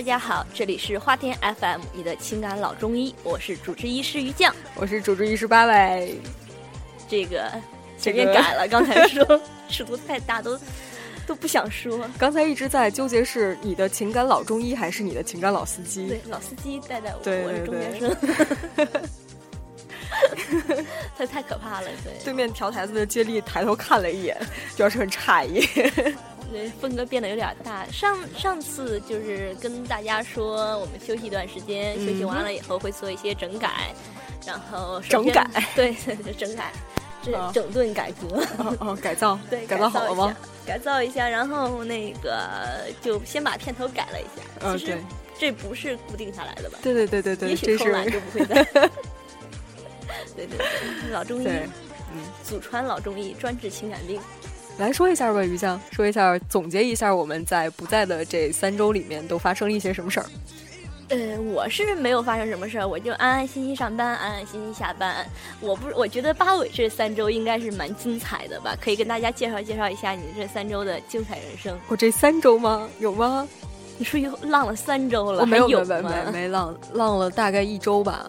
大家好，这里是花田 FM，你的情感老中医，我是主治医师于酱，我是主治医师八尾。这个前面改了，刚才说尺度太大，都都不想说。刚才一直在纠结是你的情感老中医还是你的情感老司机？对，老司机带带我，我是中间生。他太可怕了，对。对面调台子的接力抬头看了一眼，表示很诧异。对，风格变得有点大。上上次就是跟大家说，我们休息一段时间，休息完了以后会做一些整改，然后整改，对，整改，这 整顿改革，哦，改造，对，改造好了吗？改造一下，然后那个就先把片头改了一下。嗯，对，这不是固定下来的吧？对对对对对，也许偷懒就不会再。对对对，老中医，嗯，祖传老中医，专治情感病。来说一下吧，于酱，说一下，总结一下我们在不在的这三周里面都发生了一些什么事儿。呃，我是没有发生什么事儿，我就安安心心上班，安安心心下班。我不，我觉得八尾这三周应该是蛮精彩的吧？可以跟大家介绍介绍一下你这三周的精彩人生。我这三周吗？有吗？你出去浪了三周了？我没有，没没没没浪，浪了大概一周吧。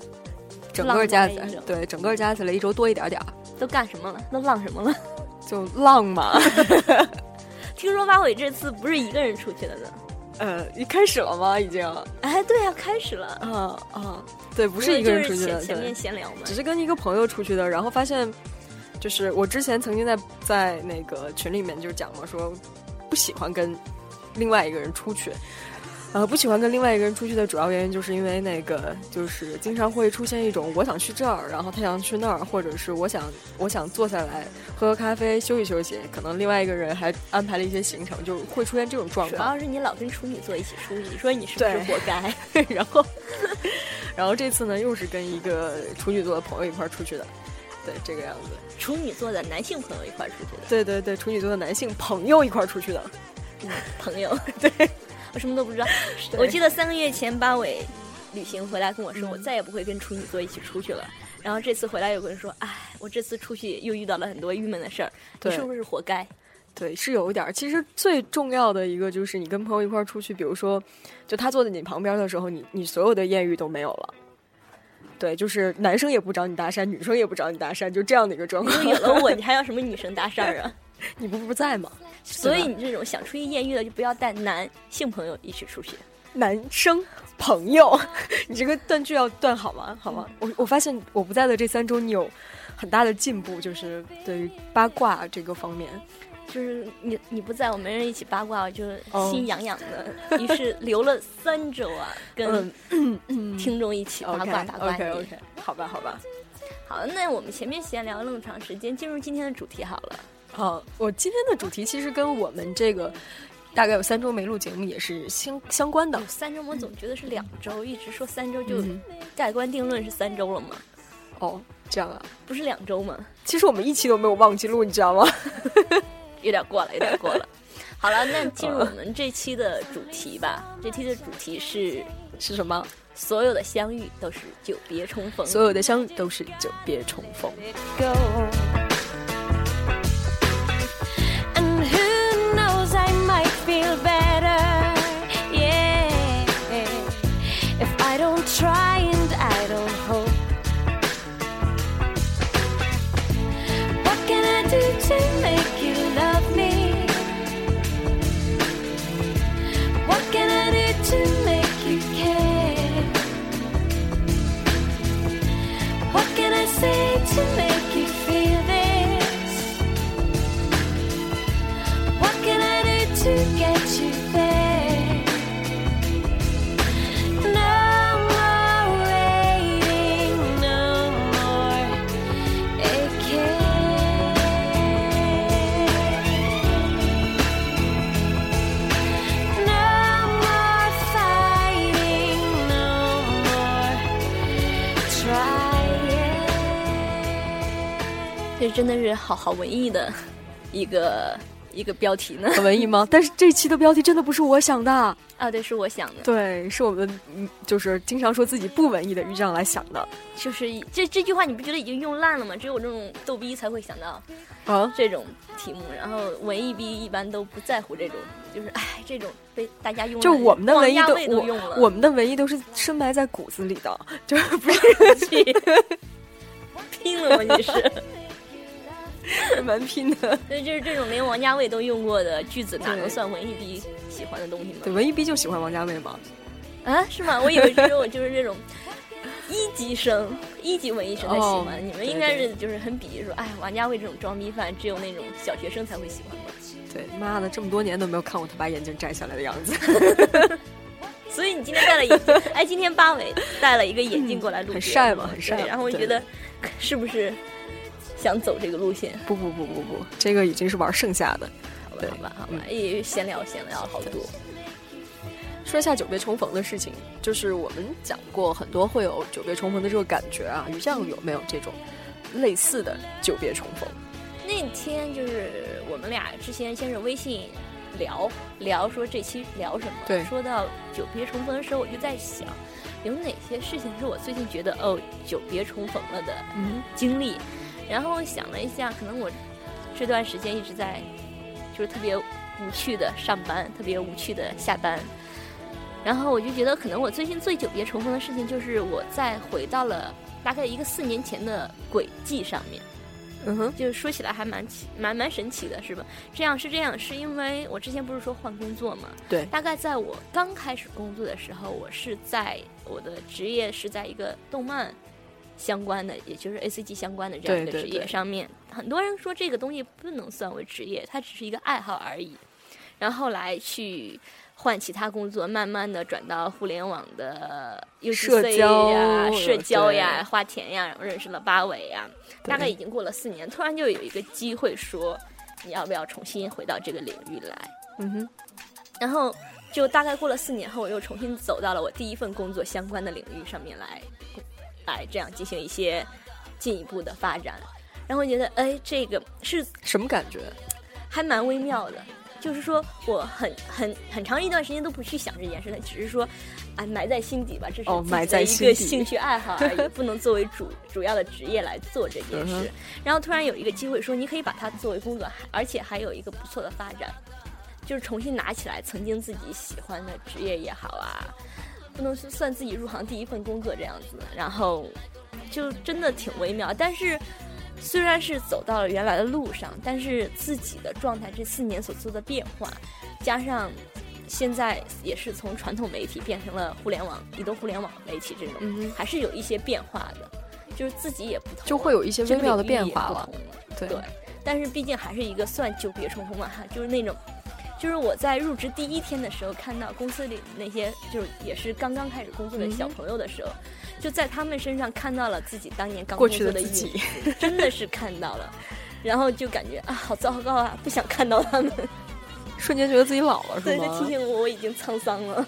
整个加起来，对，整个加起来一周多一点点儿。都干什么了？都浪什么了？就浪嘛，听说八伟这次不是一个人出去了呢，呃，一开始了吗？已经？哎，对呀，开始了。嗯嗯，对，不是一个人出去的，前面闲聊嘛，只是跟一个朋友出去的，然后发现，就是我之前曾经在在那个群里面就讲嘛，说不喜欢跟另外一个人出去。呃，不喜欢跟另外一个人出去的主要原因，就是因为那个，就是经常会出现一种我想去这儿，然后他想去那儿，或者是我想我想坐下来喝喝咖啡休息休息，可能另外一个人还安排了一些行程，就会出现这种状况。主要是你老跟处女座一起出去，你说你是不是活该？然后，然后这次呢，又是跟一个处女座的朋友一块儿出去的，对这个样子。处女座的男性朋友一块儿出去的。对对对，处女座的男性朋友一块儿出去的。朋友，对。我什么都不知道。我记得三个月前八尾旅行回来跟我说，我再也不会跟处女座一起出去了。然后这次回来有个人说：“哎，我这次出去又遇到了很多郁闷的事儿，你是不是活该？”对，是有一点。其实最重要的一个就是你跟朋友一块儿出去，比如说，就他坐在你旁边的时候，你你所有的艳遇都没有了。对，就是男生也不找你搭讪，女生也不找你搭讪，就这样的一个状况。有了我，你还要什么女生搭讪啊？你不不在吗？所以你这种想出去艳遇的，就不要带男性朋友一起出去。男生朋友，你这个断句要断好吗？好吗？我我发现我不在的这三周，你有很大的进步，就是对于八卦这个方面，就是你你不在我没人一起八卦，我就心痒痒的。于是留了三周啊，跟听众一起八卦八卦。OK OK，好吧好吧。好，那我们前面闲聊了那么长时间，进入今天的主题好了。好，我今天的主题其实跟我们这个大概有三周没录节目也是相相关的。三周我总觉得是两周，一直说三周就盖棺定论是三周了吗？哦，这样啊，不是两周吗？其实我们一期都没有忘记录，你知道吗？有点过了，有点过了。好了，那进入我们这期的主题吧。这期的主题是是什么？所有的相遇都是久别重逢，所有的相遇都是久别重逢。the bed. 真的是好好文艺的一个 一个标题呢？很文艺吗？但是这期的标题真的不是我想的啊，对，是我想的。对，是我们就是经常说自己不文艺的于酱来想的。就是这这句话，你不觉得已经用烂了吗？只有这种逗逼才会想到啊这种题目，然后文艺逼一般都不在乎这种，就是哎，这种被大家用就我们的文艺都我我们的文艺都是深埋在骨子里的，就是 不是去拼了吗？你是？蛮拼的，所以就是这种连王家卫都用过的句子，哪能算文艺逼喜欢的东西呢？对，文艺逼就喜欢王家卫吗？啊，是吗？我以为只有我就是这种一级生、一级文艺生才喜欢，你们应该是就是很鄙夷说，哎，王家卫这种装逼犯，只有那种小学生才会喜欢吧？对，妈的，这么多年都没有看过他把眼镜摘下来的样子。所以你今天戴了眼镜，哎，今天八尾戴了一个眼镜过来录，很帅嘛，很帅。然后我觉得是不是？想走这个路线？不不不不不，这个已经是玩剩下的。好吧，好吧，好吧，也闲聊闲聊了好多。说一下久别重逢的事情，就是我们讲过很多会有久别重逢的这个感觉啊。于酱有没有这种类似的久别重逢？那天就是我们俩之前先是微信聊聊，说这期聊什么？对，说到久别重逢的时候，我就在想，有哪些事情是我最近觉得哦久别重逢了的经历。然后想了一下，可能我这段时间一直在就是特别无趣的上班，特别无趣的下班。然后我就觉得，可能我最近最久别重逢的事情，就是我再回到了大概一个四年前的轨迹上面。嗯哼，就是说起来还蛮奇，蛮蛮神奇的，是吧？这样是这样，是因为我之前不是说换工作嘛？对。大概在我刚开始工作的时候，我是在我的职业是在一个动漫。相关的，也就是 A C G 相关的这样一个职业上面，很多人说这个东西不能算为职业，它只是一个爱好而已。然后来去换其他工作，慢慢的转到互联网的社交呀、社交呀、花田呀，然后认识了八尾呀。大概已经过了四年，突然就有一个机会说，你要不要重新回到这个领域来？嗯哼。然后就大概过了四年后，我又重新走到了我第一份工作相关的领域上面来。来这样进行一些进一步的发展，然后觉得哎，这个是什么感觉？还蛮微妙的。就是说，我很很很长一段时间都不去想这件事，只是说，哎，埋在心底吧，这是埋在一个兴趣爱好而已，不能作为主主要的职业来做这件事。然后突然有一个机会说，你可以把它作为工作，而且还有一个不错的发展，就是重新拿起来曾经自己喜欢的职业也好啊。不能算自己入行第一份工作这样子，然后就真的挺微妙。但是虽然是走到了原来的路上，但是自己的状态这四年所做的变化，加上现在也是从传统媒体变成了互联网、移动互联网媒体这种，还是有一些变化的。就是自己也不同，就会有一些微妙的变化了。对，但是毕竟还是一个算久别重逢嘛，哈，就是那种。就是我在入职第一天的时候，看到公司里那些就是也是刚刚开始工作的小朋友的时候，就在他们身上看到了自己当年刚工作的自己，真的是看到了，然后就感觉啊，好糟糕啊，不想看到他们，瞬间觉得自己老了，是吗？对，提醒我我已经沧桑了。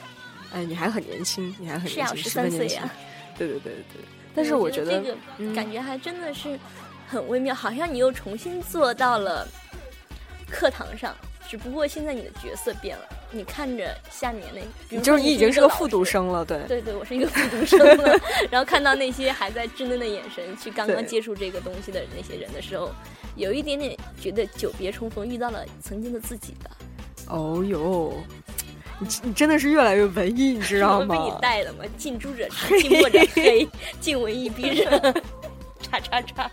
哎，你还很年轻，你还很年轻，十三岁呀。对对对对对。但是我觉得这个感觉还真的是很微妙，好像你又重新坐到了课堂上。只不过现在你的角色变了，你看着下面那，就是你已经是个复读生了，对，对对，我是一个复读生了。然后看到那些还在稚嫩的眼神去刚刚接触这个东西的那些人的时候，有一点点觉得久别重逢，遇到了曾经的自己的。哦哟，你你真的是越来越文艺，你知道吗？被你带的嘛，近朱者赤，近墨者黑，近文艺逼人，叉叉叉，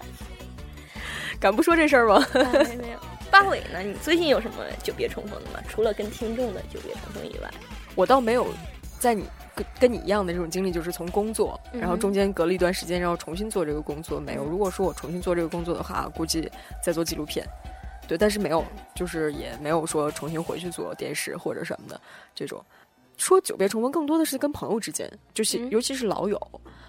敢不说这事儿吗？没没有。八尾呢？你最近有什么久别重逢的吗？除了跟听众的久别重逢以外，我倒没有在你跟跟你一样的这种经历，就是从工作，然后中间隔了一段时间，然后重新做这个工作，没有。如果说我重新做这个工作的话，估计在做纪录片，对，但是没有，就是也没有说重新回去做电视或者什么的这种。说久别重逢，更多的是跟朋友之间，就是尤其是老友，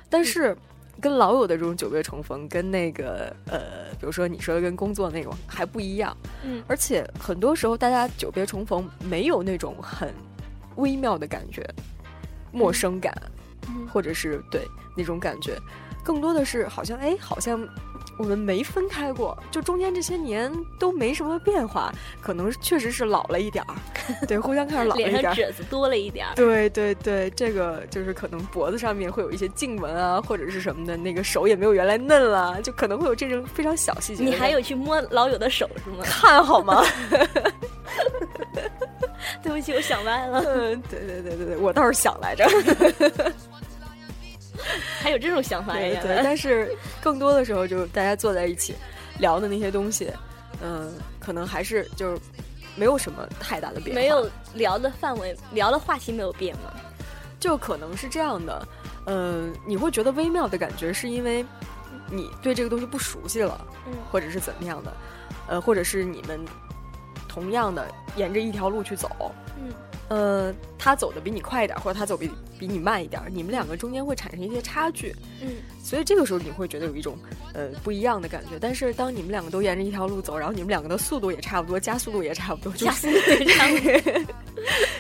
但是。跟老友的这种久别重逢，跟那个呃，比如说你说的跟工作那种还不一样。嗯，而且很多时候大家久别重逢没有那种很微妙的感觉，陌生感，或者是对那种感觉，更多的是好像哎，好像我们没分开过，就中间这些年都没什么变化，可能确实是老了一点儿，对，互相看着老了一点儿，脸上褶子多了一点儿，对对对，这个就是可能脖子上面会有一些颈纹啊，或者是什么的，那个手也没有原来嫩了，就可能会有这种非常小细节。你还有去摸老友的手是吗？看好吗？对不起，我想歪了。嗯，对对对对对，我倒是想来着。还有这种想法呀？对，但是更多的时候，就是大家坐在一起聊的那些东西，嗯，可能还是就是没有什么太大的变化。没有聊的范围，聊的话题没有变吗？就可能是这样的，嗯，你会觉得微妙的感觉，是因为你对这个东西不熟悉了，嗯，或者是怎么样的，呃，或者是你们同样的沿着一条路去走，嗯。呃，他走的比你快一点，或者他走比比你慢一点，你们两个中间会产生一些差距。嗯，所以这个时候你会觉得有一种呃不一样的感觉。但是当你们两个都沿着一条路走，然后你们两个的速度也差不多，加速度也差不多，加速度也差不多，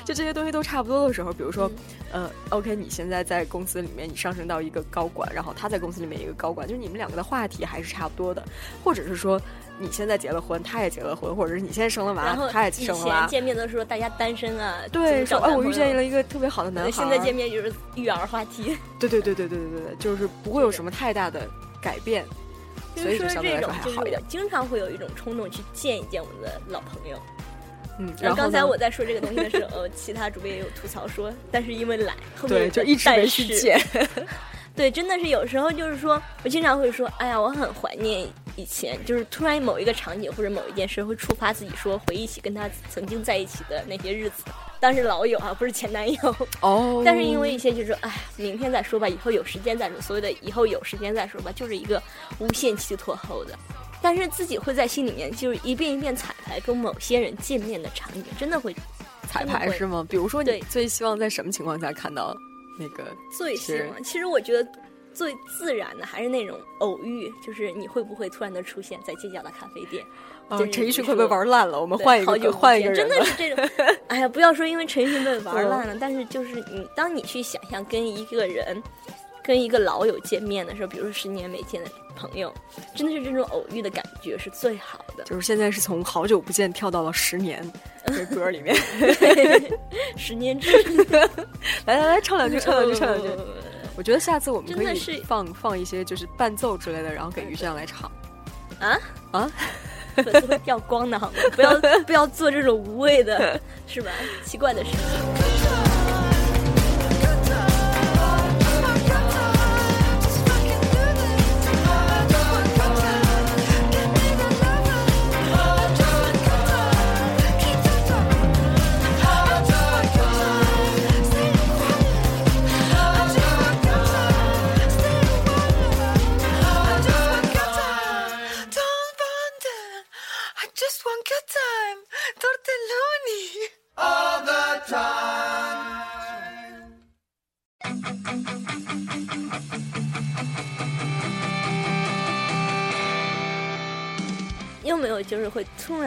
就 这些东西都差不多的时候，比如说，呃，OK，你现在在公司里面你上升到一个高管，然后他在公司里面一个高管，就是你们两个的话题还是差不多的，或者是说。你现在结了婚，他也结了婚，或者是你现在生了娃，他也生了娃。见面的时候大家单身啊，对，说哎，我遇见了一个特别好的男孩。现在见面就是育儿话题。对对对对对对对就是不会有什么太大的改变，所以说相对来说还好一点。经常会有一种冲动去见一见我们的老朋友。嗯，然后刚才我在说这个东西的时候，其他主播也有吐槽说，但是因为懒，对，就一直没去见。对，真的是有时候就是说，我经常会说，哎呀，我很怀念以前，就是突然某一个场景或者某一件事会触发自己，说回忆起跟他曾经在一起的那些日子，当时老友啊，不是前男友哦。但是因为一些就是，哎，明天再说吧，以后有时间再说，所谓的以后有时间再说吧，就是一个无限期拖后的。但是自己会在心里面就是一遍一遍彩排跟某些人见面的场景，真的会彩排是吗？比如说你最希望在什么情况下看到？那个最喜欢，其实我觉得最自然的还是那种偶遇，就是你会不会突然的出现在街角的咖啡店？哦，陈奕迅会不会玩烂了？我们换一个，换一个。真的是这种，哎呀，不要说因为陈奕迅被 玩烂了，但是就是你，当你去想象跟一个人、跟一个老友见面的时候，比如说十年没见的朋友，真的是这种偶遇的感觉是最好的。就是现在是从好久不见跳到了十年。这歌里面，十年之，来来来，唱两句，唱两句，唱两句。我觉得下次我们可以放放一些就是伴奏之类的，然后给于这样来唱。啊啊，粉丝会掉光的好吗？不要不要做这种无谓的，是吧？奇怪的事情。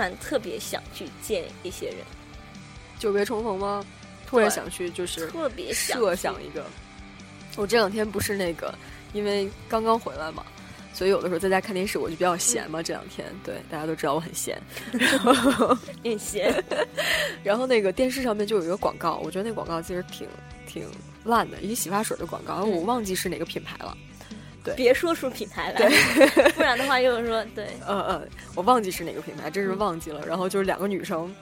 然特别想去见一些人，久别重逢吗？突然想去就是特别设想一个。我这两天不是那个，因为刚刚回来嘛，所以有的时候在家看电视我就比较闲嘛。这两天对大家都知道我很闲，很闲。然后那个电视上面就有一个广告，我觉得那广告其实挺挺烂的，一个洗发水的广告，我忘记是哪个品牌了。对，别说出品牌来，不然的话又是说对。呃呃，我忘记是哪个品牌，真是忘记了。然后就是两个女生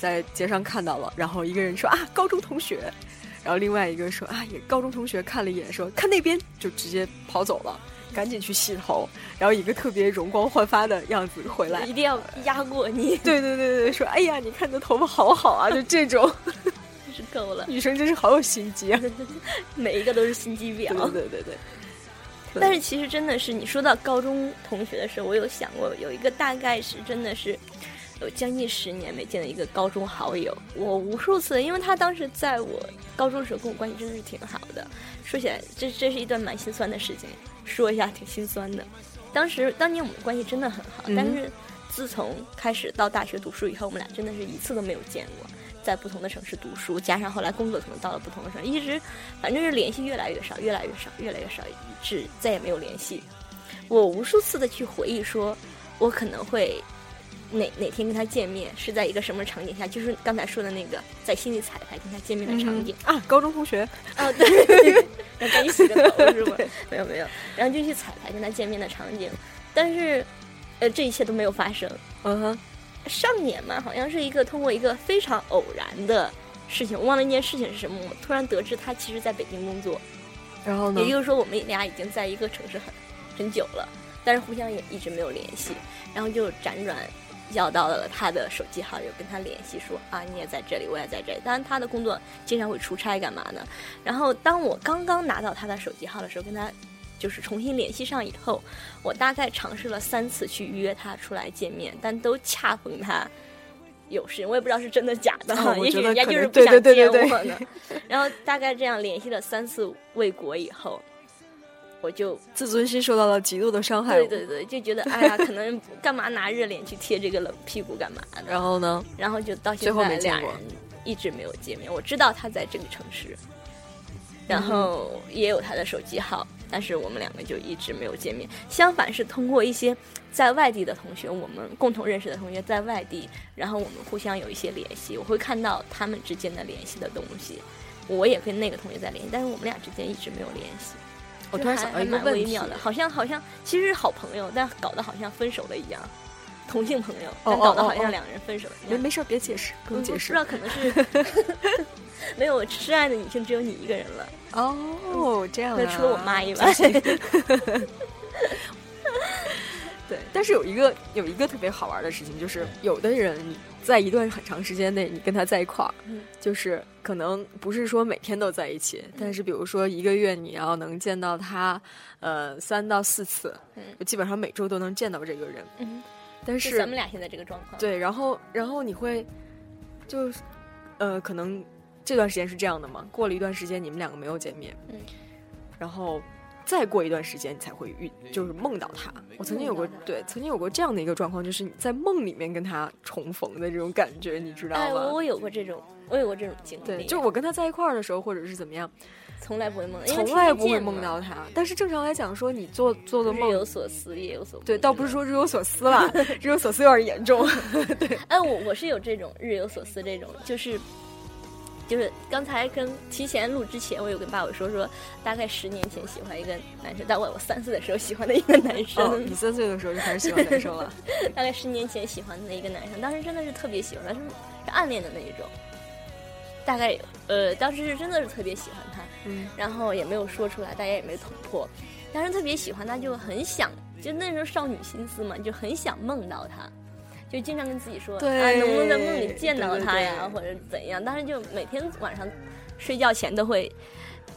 在街上看到了，然后一个人说啊高中同学，然后另外一个说啊也高中同学，看了一眼说看那边，就直接跑走了，赶紧去洗头，然后一个特别容光焕发的样子回来，一定要压过你。对对对对，说哎呀你看你的头发好好啊，就这种，真 是够了。女生真是好有心机啊，每一个都是心机婊。对对对。但是其实真的是，你说到高中同学的时候，我有想过有一个大概是真的是有将近十年没见的一个高中好友。我无数次，因为他当时在我高中的时候跟我关系真的是挺好的。说起来，这这是一段蛮心酸的事情，说一下挺心酸的。当时当年我们关系真的很好，但是自从开始到大学读书以后，我们俩真的是一次都没有见过。在不同的城市读书，加上后来工作可能到了不同的城市，一直反正是联系越来越少，越来越少，越来越少，以致再也没有联系。我无数次的去回忆，说我可能会哪哪天跟他见面，是在一个什么场景下？就是刚才说的那个在心里彩排跟他见面的场景啊，高中同学 啊，对，要赶紧洗个头是吧？没有没有，然后就去彩排跟他见面的场景，但是呃，这一切都没有发生。嗯哼，上年嘛，好像是一个通过一个非常偶然的事情，我忘了一件事情是什么，我突然得知他其实在北京工作。然后呢？也就是说，我们俩已经在一个城市很很久了，但是互相也一直没有联系。然后就辗转要到了他的手机号，又跟他联系说啊，你也在这里，我也在这里。当然，他的工作经常会出差，干嘛呢？然后当我刚刚拿到他的手机号的时候，跟他就是重新联系上以后，我大概尝试了三次去约他出来见面，但都恰逢他。有事，我也不知道是真的假的，也许人家就是不想见我呢。然后大概这样联系了三次未果以后，我就 自尊心受到了极度的伤害。对对对，就觉得哎呀，可能干嘛拿热脸去贴这个冷屁股干嘛的？然后呢？然后就到现在俩人一直没有见面。我知道他在这个城市，然后也有他的手机号。但是我们两个就一直没有见面。相反是通过一些在外地的同学，我们共同认识的同学在外地，然后我们互相有一些联系。我会看到他们之间的联系的东西，我也跟那个同学在联系，但是我们俩之间一直没有联系。我突然想到一个微妙的，好像好像其实是好朋友，但搞得好像分手了一样。同性朋友，但搞得好像两个人分手了。没没事，别解释，不用解释。不知道可能是 没有深爱的女性只有你一个人了。哦，这样啊。除了我妈以外。对，但是有一个有一个特别好玩的事情，就是有的人在一段很长时间内，你跟他在一块儿，就是可能不是说每天都在一起，但是比如说一个月你要能见到他，呃，三到四次，基本上每周都能见到这个人。但是咱们俩现在这个状况，对，然后然后你会，就，呃，可能这段时间是这样的嘛？过了一段时间，你们两个没有见面，嗯，然后再过一段时间，你才会遇，就是梦到他。我曾经有过，对，曾经有过这样的一个状况，就是你在梦里面跟他重逢的这种感觉，你知道吗？哎，我有过这种，我有过这种经历。对，就我跟他在一块儿的时候，或者是怎么样。从来不会梦，从来不会梦到他。但是正常来讲，说你做做的梦，日有所思，夜有所对，倒不是说日有所思了，日有所思有点严重。对，哎，我我是有这种日有所思这种，就是就是刚才跟提前录之前，我有跟爸爸说说，大概十年前喜欢一个男生，但我我三岁的时候喜欢的一个男生。你三岁的时候就开始喜欢男生了？大概十年前喜欢的一个男生，当时真的是特别喜欢，是是暗恋的那一种。大概呃，当时是真的是特别喜欢他，嗯，然后也没有说出来，大家也没捅破，当时特别喜欢他，就很想，就那时候少女心思嘛，就很想梦到他，就经常跟自己说，啊，能不能在梦里见到他呀，或者怎样？当时就每天晚上睡觉前都会。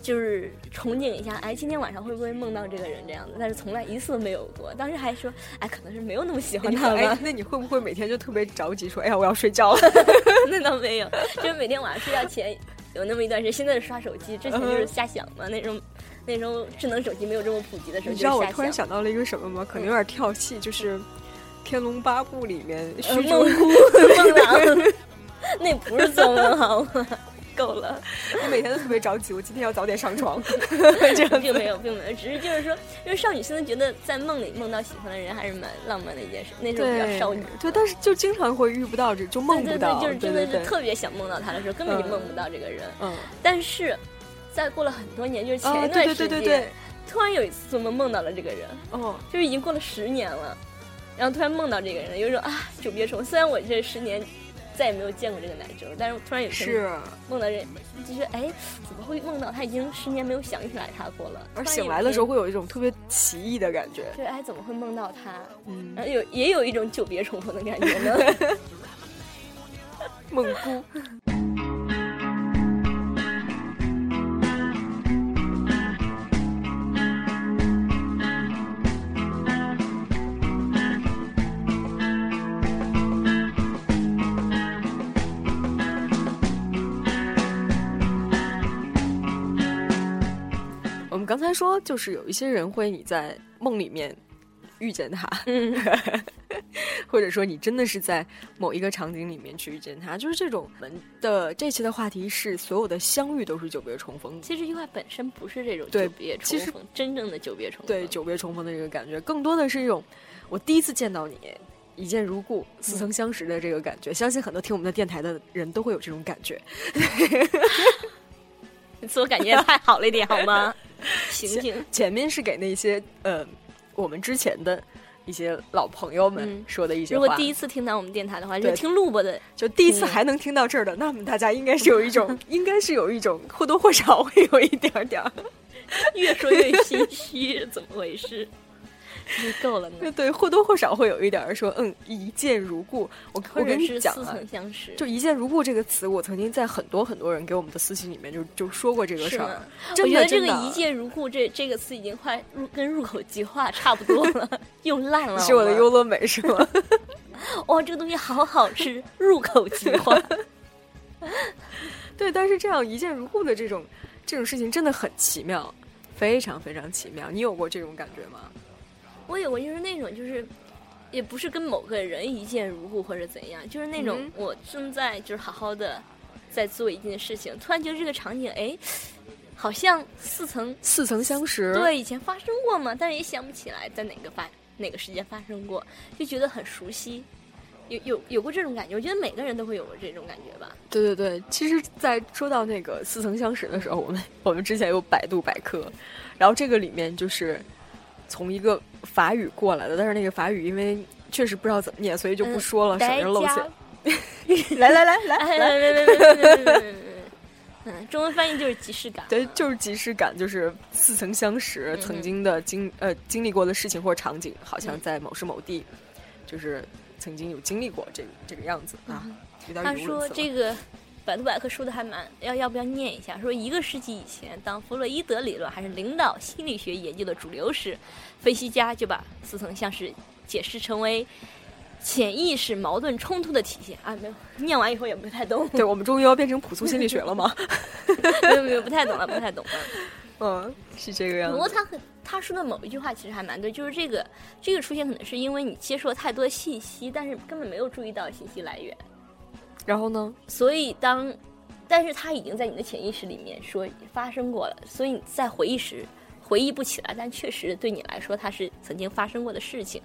就是憧憬一下，哎，今天晚上会不会梦到这个人这样子？但是从来一次都没有过。当时还说，哎，可能是没有那么喜欢他吧。那你会不会每天就特别着急，说，哎呀，我要睡觉了？那倒没有，就是每天晚上睡觉前有那么一段时间，现在是刷手机，之前就是瞎想嘛。那种那时候智能手机没有这么普及的时候，你知道我突然想到了一个什么吗？可能有点跳戏，就是《天龙八部》里面徐梦姑 梦郎，那不是做梦好吗？够了，我每天都特别着急，我今天要早点上床。这个并没有，并没有，只是就是说，因为少女现在觉得在梦里梦到喜欢的人还是蛮浪漫的一件事。那时候比较少女，对，但是就经常会遇不到这，就梦不到，就是真的是特别想梦到他的时候，根本就梦不到这个人。嗯，但是再过了很多年，就是前一段时间，突然有一次做梦梦到了这个人。哦，就是已经过了十年了，然后突然梦到这个人，有一种啊久别重逢。虽然我这十年。再也没有见过这个男生，但是突然有一天梦到这，就是哎，怎么会梦到他已经十年没有想起来他过了？而醒来的时候会有一种特别奇异的感觉。对，哎，怎么会梦到他？嗯，然后有也有一种久别重逢的感觉呢。梦姑。刚才说，就是有一些人会你在梦里面遇见他，或者说你真的是在某一个场景里面去遇见他，就是这种。我们的这期的话题是所有的相遇都是久别重逢。其实意外本身不是这种久别重逢，真正的久别重逢。对久别重逢的这个感觉，更多的是一种我第一次见到你，一见如故，似曾相识的这个感觉。相信很多听我们的电台的人都会有这种感觉。自我感觉太好了一点，好吗？行行，前面是给那些呃，我们之前的一些老朋友们说的一些话。如果第一次听到我们电台的话，就听录播的，就第一次还能听到这儿的，那么大家应该是有一种，应该是有一种或多或少会有一点点儿，越说越心虚，怎么回事？够了呢。对，或多或少会有一点说，嗯，一见如故。我我跟你讲啊，就一见如故这个词，我曾经在很多很多人给我们的私信里面就就说过这个事儿。我觉得这个一见如故这这个词已经快入跟入口即化差不多了，用烂了。是我的优乐美是吗？哇，这个东西好好吃，入口即化。对，但是这样一见如故的这种这种事情真的很奇妙，非常非常奇妙。你有过这种感觉吗？我有过，就是那种，就是，也不是跟某个人一见如故或者怎样，就是那种我正在就是好好的在做一件事情，突然觉得这个场景，哎，好像似曾似曾相识，对，以前发生过嘛？但是也想不起来在哪个发哪个时间发生过，就觉得很熟悉，有有有过这种感觉。我觉得每个人都会有过这种感觉吧。对对对，其实，在说到那个似曾相识的时候，我们我们之前有百度百科，然后这个里面就是。从一个法语过来的，但是那个法语因为确实不知道怎么念，所以就不说了。省 来来来来来来来来，嗯，中文翻译就是即视感，对，就是即视感，就是似曾相识，曾经的经，呃，经历过的事情或场景，好像在某时某地，就是曾经有经历过这这个样子啊。他说这个。百度百科说的还蛮要要不要念一下？说一个世纪以前，当弗洛伊德理论还是领导心理学研究的主流时，分析家就把似曾相识解释成为潜意识矛盾冲突的体现啊！没有念完以后也不太懂。对我们终于要变成朴素心理学了吗？没有没有，不太懂了，不太懂了。嗯，是这个样子。不过他很他说的某一句话其实还蛮对，就是这个这个出现可能是因为你接受了太多信息，但是根本没有注意到信息来源。然后呢？所以当，但是他已经在你的潜意识里面说发生过了，所以你在回忆时回忆不起来，但确实对你来说它是曾经发生过的事情。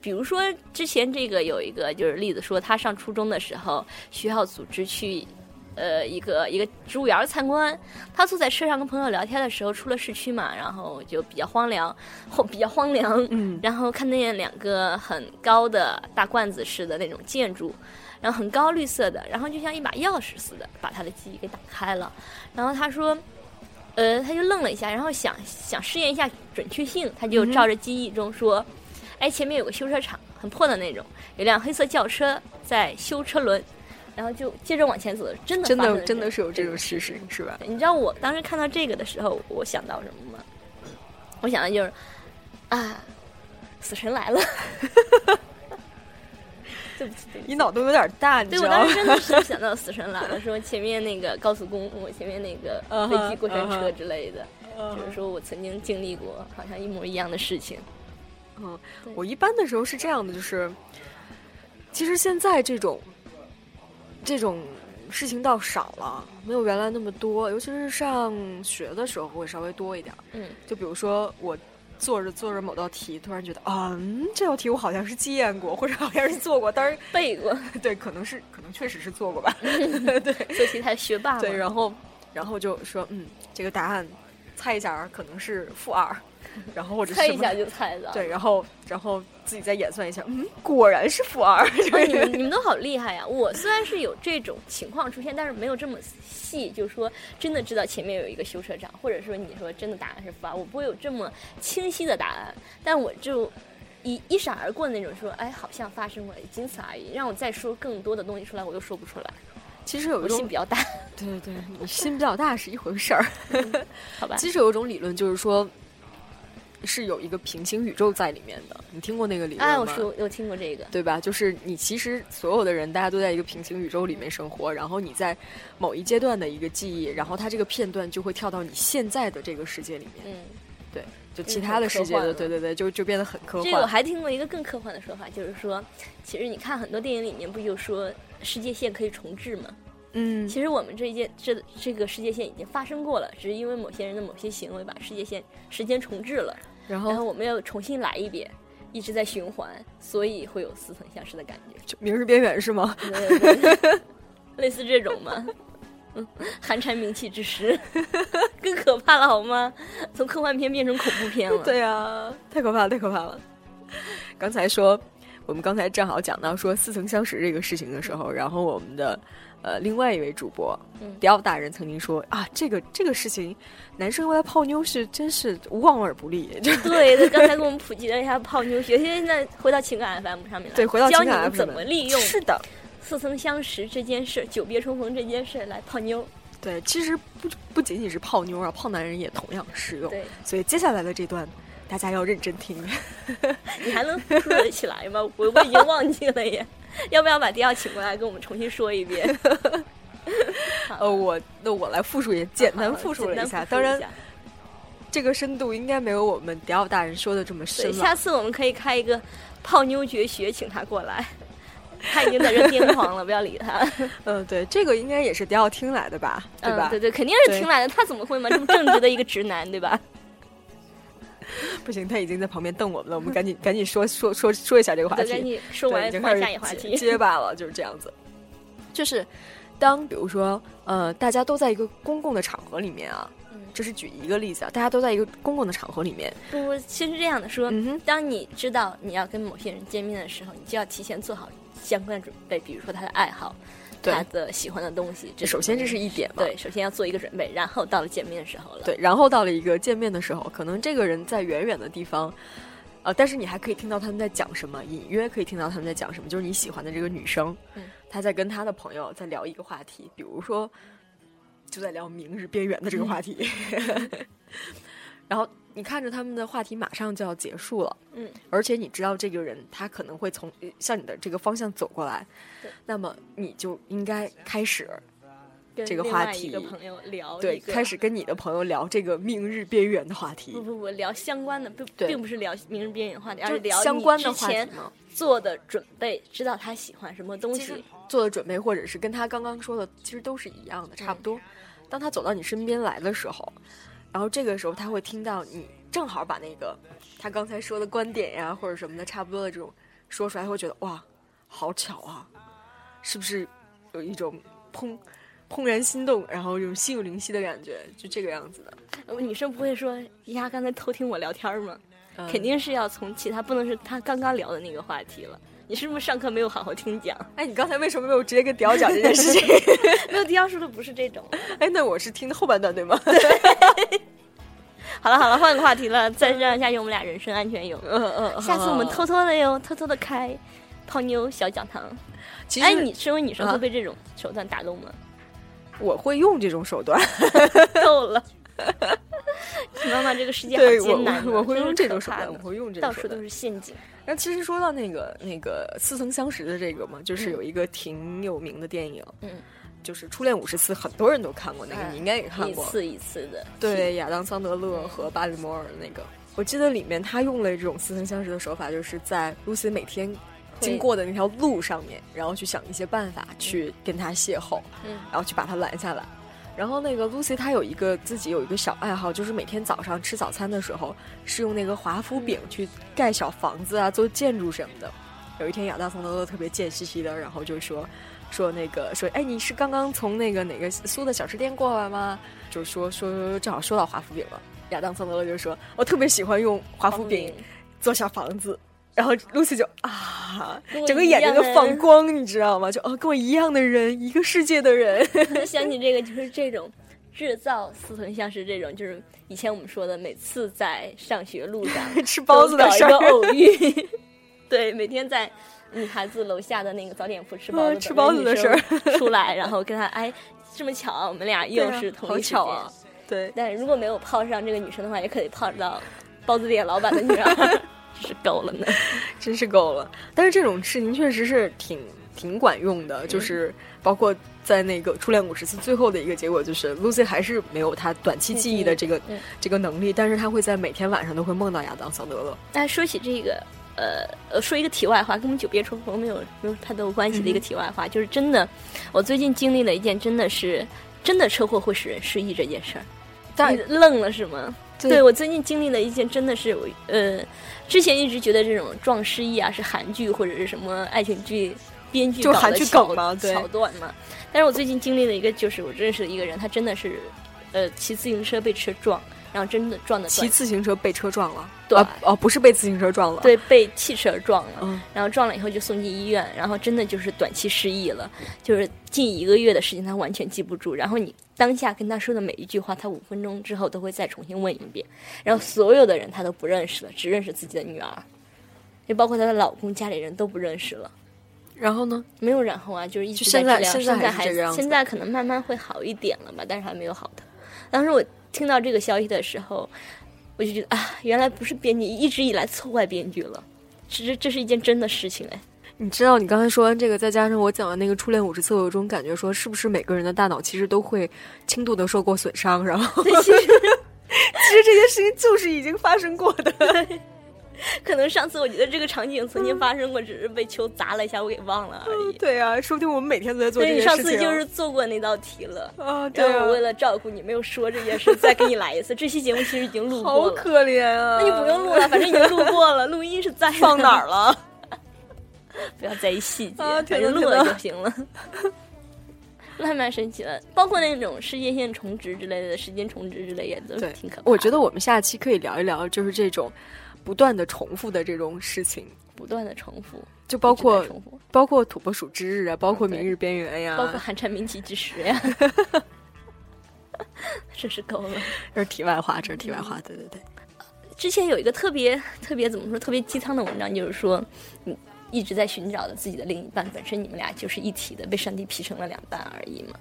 比如说之前这个有一个就是例子，说他上初中的时候，学校组织去呃一个一个植物园参观，他坐在车上跟朋友聊天的时候，出了市区嘛，然后就比较荒凉，或 比较荒凉，嗯，然后看见两个很高的大罐子似的那种建筑。然后很高绿色的，然后就像一把钥匙似的，把他的记忆给打开了。然后他说，呃，他就愣了一下，然后想想试验一下准确性，他就照着记忆中说，哎，前面有个修车厂，很破的那种，有辆黑色轿车在修车轮，然后就接着往前走，真的真的真的是有这种事实，是吧？你知道我当时看到这个的时候，我想到什么吗？我想的就是，啊，死神来了。对不起，对不起，你脑洞有点大，你对我当时真的是想到死神来了，说前面那个高速公路，前面那个飞机过山车之类的，就是说我曾经经历过好像一模一样的事情。嗯，我一般的时候是这样的，就是其实现在这种这种事情倒少了，没有原来那么多，尤其是上学的时候会稍微多一点。嗯，就比如说我。做着做着某道题，突然觉得，嗯，这道题我好像是见过，或者好像是做过，当然 背过，对，可能是，可能确实是做过吧。对，做题太学霸。对，然后，然后就说，嗯，这个答案，猜一下，可能是负二。然后或者猜一下就猜到，对，然后然后自己再演算一下，嗯，果然是负二。你们你们都好厉害呀！我虽然是有这种情况出现，但是没有这么细，就是说真的知道前面有一个修车厂，或者说你说真的答案是负二，我不会有这么清晰的答案。但我就一一闪而过的那种，说哎，好像发生过，仅此而已。让我再说更多的东西出来，我又说不出来。其实有一种心比较大，对对对，你心比较大是一回事儿，好吧？其实有一种理论就是说。是有一个平行宇宙在里面的，你听过那个理论吗？哎，我说有听过这个，对吧？就是你其实所有的人，大家都在一个平行宇宙里面生活，然后你在某一阶段的一个记忆，然后它这个片段就会跳到你现在的这个世界里面。嗯，对，就其他的世界的，对对对，就就变得很科幻。这个我还听过一个更科幻的说法，就是说，其实你看很多电影里面不就说世界线可以重置吗？嗯，其实我们这一件这这个世界线已经发生过了，只是因为某些人的某些行为把世界线时间重置了，然后我们要重新来一遍，一直在循环，所以会有似曾相识的感觉。就明日边缘是吗？类似这种吗？嗯，寒蝉鸣泣之时，更可怕了好吗？从科幻片变成恐怖片了。对呀，太可怕了，太可怕了。刚才说，我们刚才正好讲到说似曾相识这个事情的时候，然后我们的。呃，另外一位主播，迪奥大人曾经说啊，这个这个事情，男生用来泡妞是真是望而不利。对，他刚才给我们普及了一下泡妞学。现在回到情感 FM 上面来，对，回到情感 FM 怎么利用是的，似曾相识这件事，久别重逢这件事来泡妞。对，其实不不仅仅是泡妞啊，泡男人也同样适用。对，所以接下来的这段，大家要认真听。你还能说得起来吗？我我已经忘记了耶。要不要把迪奥请过来跟我们重新说一遍？呃，我那我来复述也简单复述了一下，当然这个深度应该没有我们迪奥大人说的这么深。下次我们可以开一个泡妞绝学，请他过来。他已经在这癫狂了，不要理他。嗯，对，这个应该也是迪奥听来的吧？对吧？对对，肯定是听来的。他怎么会嘛？这么正直的一个直男，对吧？不行，他已经在旁边瞪我们了。我们赶紧 赶紧说说说说一下这个话题。赶紧说完，换下一话题。结巴了，就是这样子。就是当比如说呃，大家都在一个公共的场合里面啊，这是举一个例子啊，大家都在一个公共的场合里面。不，其实这样的说，当你知道你要跟某些人见面的时候，你就要提前做好相关准备，比如说他的爱好。他的喜欢的东西，这首先这是一点嘛。对，首先要做一个准备，然后到了见面的时候了。对，然后到了一个见面的时候，可能这个人在远远的地方，呃，但是你还可以听到他们在讲什么，隐约可以听到他们在讲什么，就是你喜欢的这个女生，嗯，她在跟她的朋友在聊一个话题，比如说就在聊明日边缘的这个话题，然后。你看着他们的话题马上就要结束了，嗯，而且你知道这个人他可能会从向你的这个方向走过来，那么你就应该开始这个话题，跟朋友聊，对，开始跟你的朋友聊这个明日边缘的话题。不不不，聊相关的，不，并不是聊明日边缘话题，而是聊相关的话题做的准备，知道他喜欢什么东西，做的准备，或者是跟他刚刚说的，其实都是一样的，差不多。当他走到你身边来的时候。然后这个时候他会听到你正好把那个他刚才说的观点呀或者什么的差不多的这种说出来，会觉得哇，好巧啊，是不是有一种怦怦然心动，然后有心有灵犀的感觉，就这个样子的。女生不会说呀，刚才偷听我聊天吗？肯定是要从其他，不能是他刚刚聊的那个话题了。你是不是上课没有好好听讲？哎，你刚才为什么没有直接跟迪奥讲这件事情？没有，迪奥说的不是这种。哎，那我是听的后半段对吗？对。好了好了，换个话题了，再让下去我们俩人身安全有。嗯嗯。下次我们偷偷的哟，偷偷的开泡妞小讲堂。其实，哎，你身为女生会被这种手段打动吗？我会用这种手段。够了。妈妈，这个世界好艰难。我会用这种手段，我会用这种。到处都是陷阱。那其实说到那个那个似曾相识的这个嘛，就是有一个挺有名的电影，嗯，就是《初恋五十次》，很多人都看过那个，你应该也看过，一次一次的。对，亚当桑德勒和巴里摩尔的那个，我记得里面他用了这种似曾相识的手法，就是在露西每天经过的那条路上面，然后去想一些办法去跟他邂逅，嗯，然后去把他拦下来。然后那个 Lucy 她有一个自己有一个小爱好，就是每天早上吃早餐的时候是用那个华夫饼去盖小房子啊，做建筑什么的。有一天亚当桑德勒特别贱兮兮的，然后就说说那个说哎你是刚刚从那个哪个苏的小吃店过来吗？就说说正好说到华夫饼了，亚当桑德勒就说我特别喜欢用华夫饼做小房子。然后露西就啊，整个眼睛都放光，你知道吗？就哦，跟我一样的人，一个世界的人。想起这个，就是这种制造似曾相识，这种就是以前我们说的，每次在上学路上吃包子的一个偶遇。对，每天在女孩子楼下的那个早点铺吃包子，吃包子的事儿 出来，然后跟他哎，这么巧，我们俩又是同一巧啊。对，但如果没有泡上这个女生的话，也可以泡到包子店老板的女儿。真是够了呢，真是够了。但是这种事情确实是挺挺管用的，就是包括在那个初恋五十次最后的一个结果，就是 Lucy 还是没有他短期记忆的这个这个能力，但是他会在每天晚上都会梦到亚当桑德勒。那说起这个，呃呃，说一个题外话，跟我们久别重逢没有没有太多关系的一个题外话，就是真的，我最近经历了一件真的是真的车祸会使人失忆这件事儿，但愣了是吗？对我最近经历了一件真的是，呃，之前一直觉得这种撞失忆啊是韩剧或者是什么爱情剧。编剧就韩剧梗嘛，桥段嘛。但是我最近经历了一个，就是我认识的一个人，他真的是，呃，骑自行车被车撞，然后真的撞的。骑自行车被车撞了？对，哦，不是被自行车撞了，对，被汽车撞了。嗯。然后撞了以后就送进医院，然后真的就是短期失忆了，就是近一个月的时间他完全记不住。然后你当下跟他说的每一句话，他五分钟之后都会再重新问一遍。然后所有的人他都不认识了，只认识自己的女儿，就包括她的老公、家里人都不认识了。然后呢？没有然后啊，就是一直在治疗。现在还是现在可能慢慢会好一点了吧，但是还没有好的。当时我听到这个消息的时候，我就觉得啊，原来不是编剧一直以来错怪编剧了，其实这是一件真的事情哎。你知道，你刚才说完这个，再加上我讲的那个初恋五十次，我有种感觉，说是不是每个人的大脑其实都会轻度的受过损伤？然后 其实其实这件事情就是已经发生过的。可能上次我觉得这个场景曾经发生过，只是被球砸了一下，我给忘了而已。对啊，说不定我们每天都在做这件事情。上次就是做过那道题了啊。对啊。我为了照顾你，没有说这件事，再给你来一次。这期节目其实已经录过了。好可怜啊！那就不用录了，反正已经录过了，录音是在放哪儿了？不要在意细节，反正录了就行了。那还蛮神奇的，包括那种世界线重置之类的，时间重置之类也都挺可怕。我觉得我们下期可以聊一聊，就是这种。不断的重复的这种事情，不断的重复，就包括包括土拨鼠之日啊，包括明日边缘呀，包括寒蝉鸣泣之时呀，真是够了。这是题外话，这是题外话。对对对，之前有一个特别特别怎么说特别鸡汤的文章，就是说你一直在寻找的自己的另一半，本身你们俩就是一体的，被上帝劈成了两半而已嘛。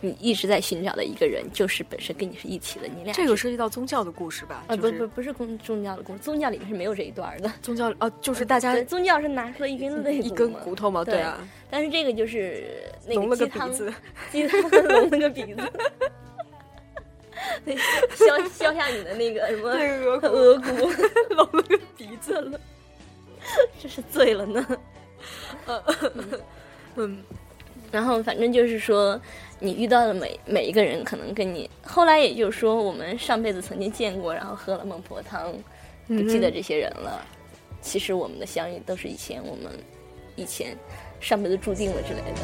你一直在寻找的一个人，就是本身跟你是一起的，你俩这个涉及到宗教的故事吧？啊，不不不是宗宗教的故事，宗教里面是没有这一段的。宗教啊，就是大家宗教是拿出了一根肋一根骨头嘛？对啊。但是这个就是龙了个鼻子，鸡汤隆了个鼻子，削削下你的那个什么额额骨，隆了个鼻子了，这是醉了呢。嗯，然后反正就是说。你遇到的每每一个人，可能跟你后来，也就是说，我们上辈子曾经见过，然后喝了孟婆汤，不记得这些人了。其实我们的相遇都是以前我们以前上辈子注定了之类的。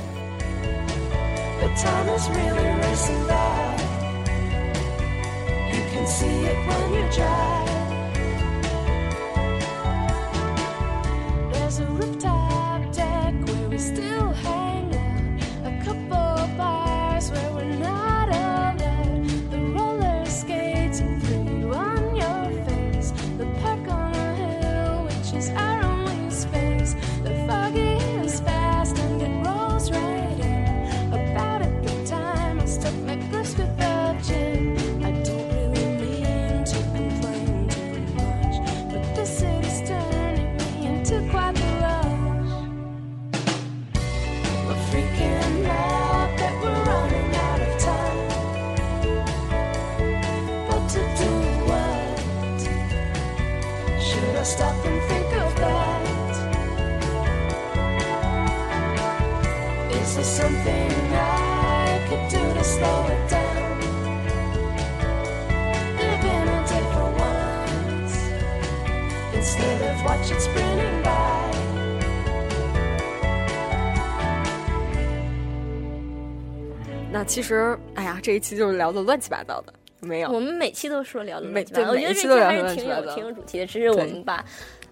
那其实，哎呀，这一期就是聊的乱七八糟的，没有。我们每期都说聊的乱七八糟，我觉得这期还是挺有挺有主题的。只是我们把，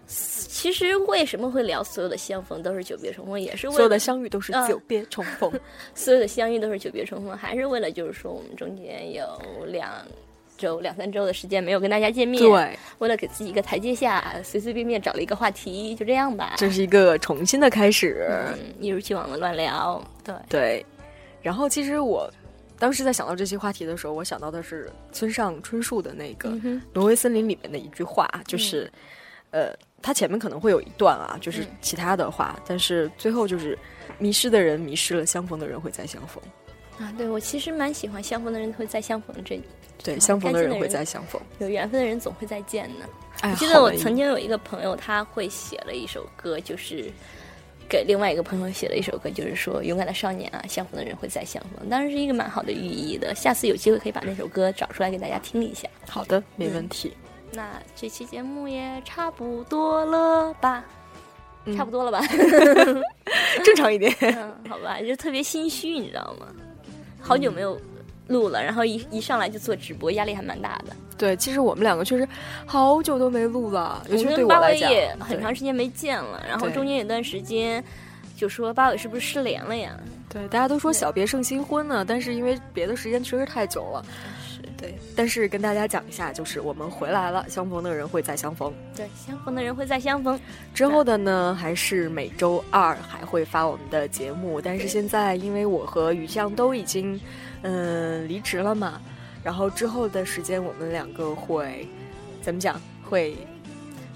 其实为什么会聊所有的相逢都是久别重逢，也是为了所有的相遇都是久别重逢，所有的相遇都是久别重逢，还是为了就是说我们中间有两周两三周的时间没有跟大家见面，对，为了给自己一个台阶下，随随便便找了一个话题，就这样吧。这是一个重新的开始，一如既往的乱聊，对对。然后，其实我当时在想到这些话题的时候，我想到的是村上春树的那个《挪威森林》里面的一句话，就是，呃，它前面可能会有一段啊，就是其他的话，但是最后就是迷失的人迷失了，相逢的人会再相逢。啊，对我其实蛮喜欢相逢的人会再相逢这。对，相逢的人会再相逢，有缘分的人总会再见呢。我记得我曾经有一个朋友，他会写了一首歌，就是给另外一个朋友写了一首歌，就是说勇敢的少年啊，相逢的人会再相逢，当然是一个蛮好的寓意的。下次有机会可以把那首歌找出来给大家听一下。好的，没问题。那这期节目也差不多了吧？差不多了吧？正常一点。嗯，好吧，就特别心虚，你知道吗？好久没有。录了，然后一一上来就做直播，压力还蛮大的。对，其实我们两个确实好久都没录了，尤其是对我来讲，也很长时间没见了。然后中间有段时间，就说八尾是不是失联了呀？对，大家都说小别胜新婚呢，但是因为别的时间确实太久了。是，对。但是跟大家讲一下，就是我们回来了，相逢的人会再相逢。对，相逢的人会再相逢。之后的呢，还是每周二还会发我们的节目，但是现在因为我和雨酱都已经。嗯，离职了嘛，然后之后的时间我们两个会怎么讲？会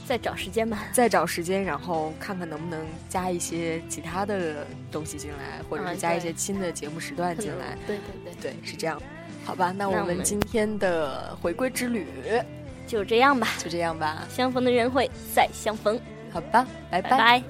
再找时间吧，再找时间，然后看看能不能加一些其他的东西进来，或者是加一些新的节目时段进来。对对对对，是这样。好吧，那我们今天的回归之旅就这样吧，就这样吧。相逢的人会再相逢。好吧，拜拜。